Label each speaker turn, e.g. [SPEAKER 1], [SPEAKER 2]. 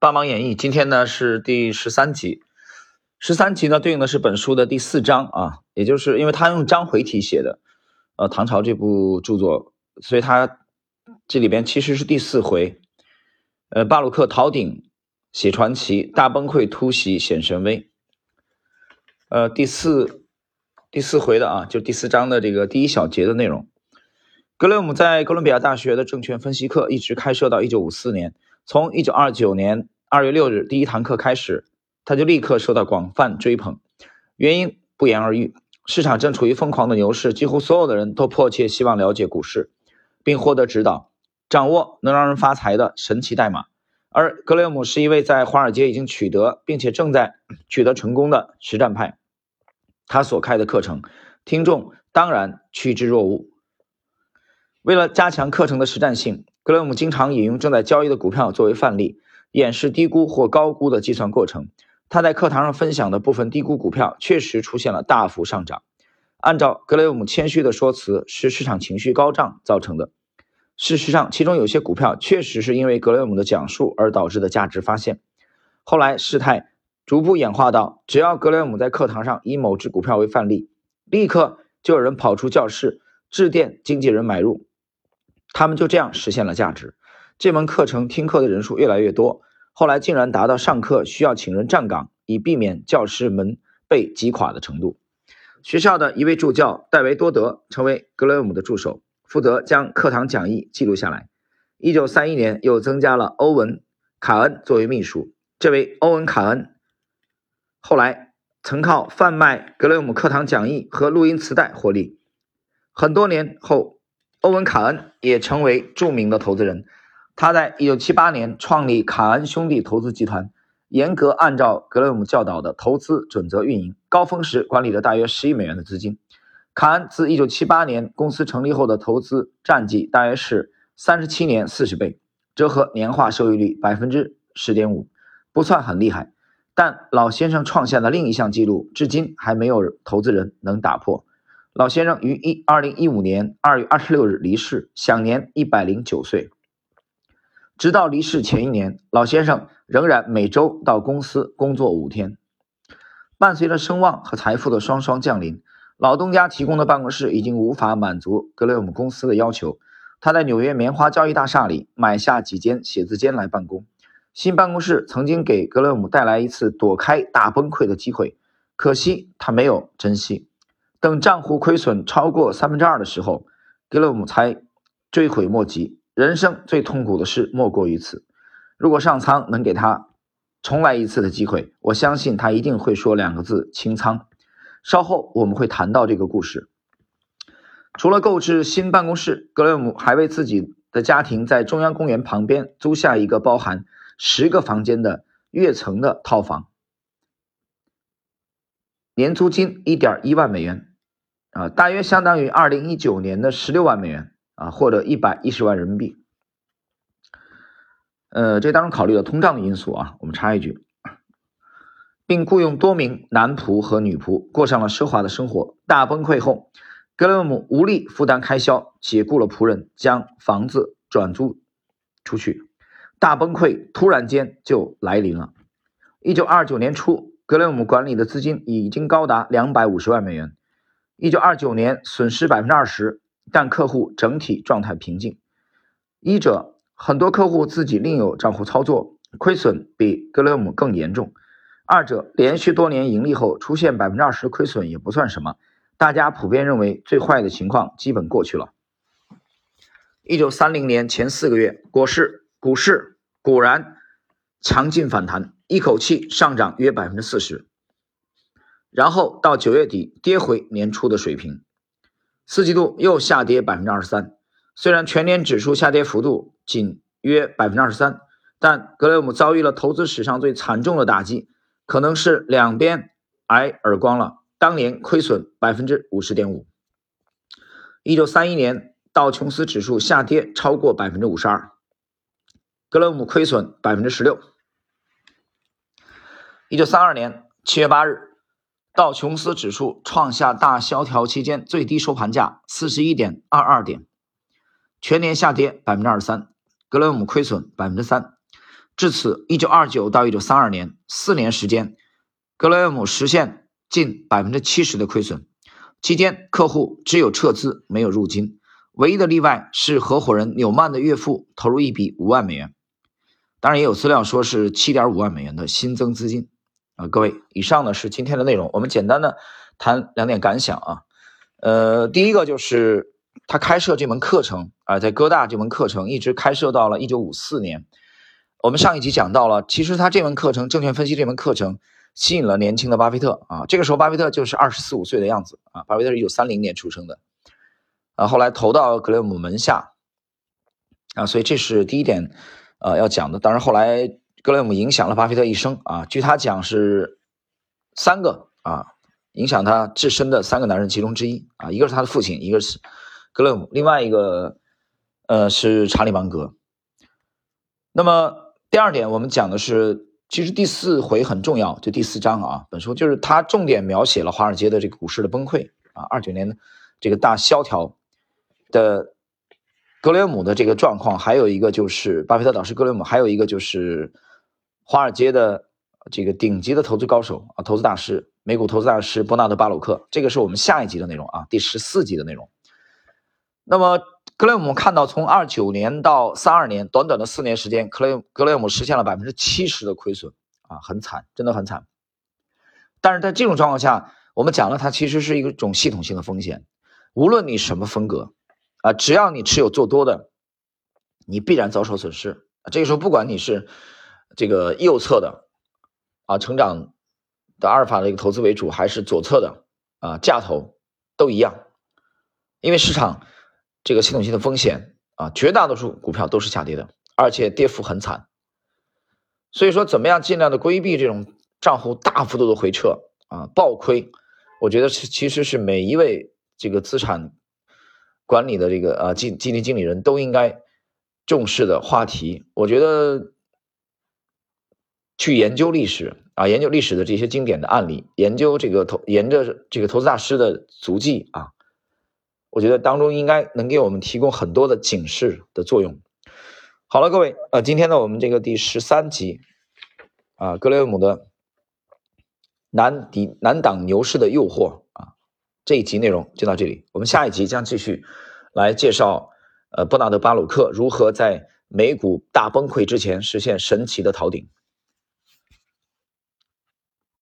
[SPEAKER 1] 帮忙演绎，今天呢是第十三集，十三集呢对应的是本书的第四章啊，也就是因为他用章回体写的，呃，唐朝这部著作，所以他这里边其实是第四回，呃，巴鲁克逃顶写传奇，大崩溃突袭显神威，呃，第四第四回的啊，就第四章的这个第一小节的内容。格雷厄姆在哥伦比亚大学的证券分析课一直开设到一九五四年。从一九二九年二月六日第一堂课开始，他就立刻受到广泛追捧。原因不言而喻，市场正处于疯狂的牛市，几乎所有的人都迫切希望了解股市，并获得指导，掌握能让人发财的神奇代码。而格雷厄姆是一位在华尔街已经取得并且正在取得成功的实战派，他所开的课程，听众当然趋之若鹜。为了加强课程的实战性。格雷厄姆经常引用正在交易的股票作为范例，演示低估或高估的计算过程。他在课堂上分享的部分低估股票确实出现了大幅上涨。按照格雷厄姆谦虚的说辞，是市场情绪高涨造成的。事实上，其中有些股票确实是因为格雷厄姆的讲述而导致的价值发现。后来事态逐步演化到，只要格雷厄姆在课堂上以某只股票为范例，立刻就有人跑出教室致电经纪人买入。他们就这样实现了价值。这门课程听课的人数越来越多，后来竟然达到上课需要请人站岗，以避免教师门被挤垮的程度。学校的一位助教戴维多德成为格雷厄姆的助手，负责将课堂讲义记录下来。一九三一年又增加了欧文卡恩作为秘书。这位欧文卡恩后来曾靠贩卖格雷厄姆课堂讲义和录音磁带获利。很多年后。欧文·卡恩也成为著名的投资人。他在1978年创立卡恩兄弟投资集团，严格按照格雷姆教导的投资准则运营，高峰时管理了大约10亿美元的资金。卡恩自1978年公司成立后的投资战绩大约是37年40倍，折合年化收益率10.5%，不算很厉害。但老先生创下的另一项纪录，至今还没有投资人能打破。老先生于一二零一五年二月二十六日离世，享年一百零九岁。直到离世前一年，老先生仍然每周到公司工作五天。伴随着声望和财富的双双降临，老东家提供的办公室已经无法满足格雷厄姆公司的要求。他在纽约棉花交易大厦里买下几间写字间来办公。新办公室曾经给格雷厄姆带来一次躲开大崩溃的机会，可惜他没有珍惜。等账户亏损超过三分之二的时候，格雷姆才追悔莫及。人生最痛苦的事莫过于此。如果上苍能给他重来一次的机会，我相信他一定会说两个字：清仓。稍后我们会谈到这个故事。除了购置新办公室，格雷姆还为自己的家庭在中央公园旁边租下一个包含十个房间的跃层的套房，年租金一点一万美元。啊，大约相当于二零一九年的十六万美元啊，或者一百一十万人民币。呃，这当中考虑了通胀的因素啊。我们插一句，并雇佣多名男仆和女仆，过上了奢华的生活。大崩溃后，格雷厄姆无力负担开销，解雇了仆人，将房子转租出去。大崩溃突然间就来临了。一九二九年初，格雷厄姆管理的资金已经高达两百五十万美元。一九二九年损失百分之二十，但客户整体状态平静。一者，很多客户自己另有账户操作，亏损比格雷姆更严重；二者，连续多年盈利后出现百分之二十亏损也不算什么，大家普遍认为最坏的情况基本过去了。一九三零年前四个月，股市股市果然强劲反弹，一口气上涨约百分之四十。然后到九月底跌回年初的水平，四季度又下跌百分之二十三。虽然全年指数下跌幅度仅约百分之二十三，但格雷厄姆遭遇了投资史上最惨重的打击，可能是两边挨耳光了。当年亏损百分之五十点五。一九三一年道琼斯指数下跌超过百分之五十二，格雷姆亏损百分之十六。一九三二年七月八日。道琼斯指数创下大萧条期间最低收盘价四十一点二二点，全年下跌百分之二十三，格雷厄姆亏损百分之三。至此，一九二九到一九三二年四年时间，格雷厄姆实现近百分之七十的亏损。期间，客户只有撤资，没有入金。唯一的例外是合伙人纽曼的岳父投入一笔五万美元。当然，也有资料说是七点五万美元的新增资金。啊，各位，以上呢是今天的内容。我们简单的谈两点感想啊。呃，第一个就是他开设这门课程啊，在哥大这门课程一直开设到了一九五四年。我们上一集讲到了，其实他这门课程，证券分析这门课程，吸引了年轻的巴菲特啊。这个时候，巴菲特就是二十四五岁的样子啊。巴菲特是一九三零年出生的，啊，后来投到格雷厄姆门下，啊，所以这是第一点，呃，要讲的。当然，后来格雷厄姆影响了巴菲特一生啊。据他讲是三个啊，影响他至深的三个男人其中之一啊，一个是他的父亲，一个是格雷厄姆，另外一个呃是查理芒格。那么。第二点，我们讲的是，其实第四回很重要，就第四章啊，本书就是他重点描写了华尔街的这个股市的崩溃啊，二九年这个大萧条的格雷厄姆的这个状况，还有一个就是巴菲特导师格雷厄姆，还有一个就是华尔街的这个顶级的投资高手啊，投资大师，美股投资大师伯纳德巴鲁克，这个是我们下一集的内容啊，第十四集的内容。那么。格雷姆看到，从二九年到三二年，短短的四年时间，格雷格雷姆实现了百分之七十的亏损啊，很惨，真的很惨。但是在这种状况下，我们讲了，它其实是一种系统性的风险。无论你什么风格啊，只要你持有做多的，你必然遭受损失啊。这个时候，不管你是这个右侧的啊，成长的阿尔法的一个投资为主，还是左侧的啊，价投都一样，因为市场。这个系统性的风险啊，绝大多数股票都是下跌的，而且跌幅很惨。所以说，怎么样尽量的规避这种账户大幅度的回撤啊、暴亏？我觉得是其实是每一位这个资产管理的这个啊基基金经理人都应该重视的话题。我觉得去研究历史啊，研究历史的这些经典的案例，研究这个投沿着这个投资大师的足迹啊。我觉得当中应该能给我们提供很多的警示的作用。好了，各位，呃，今天呢，我们这个第十三集啊，格雷厄姆的难抵难挡牛市的诱惑啊，这一集内容就到这里。我们下一集将继续来介绍呃，伯纳德巴鲁克如何在美股大崩溃之前实现神奇的逃顶。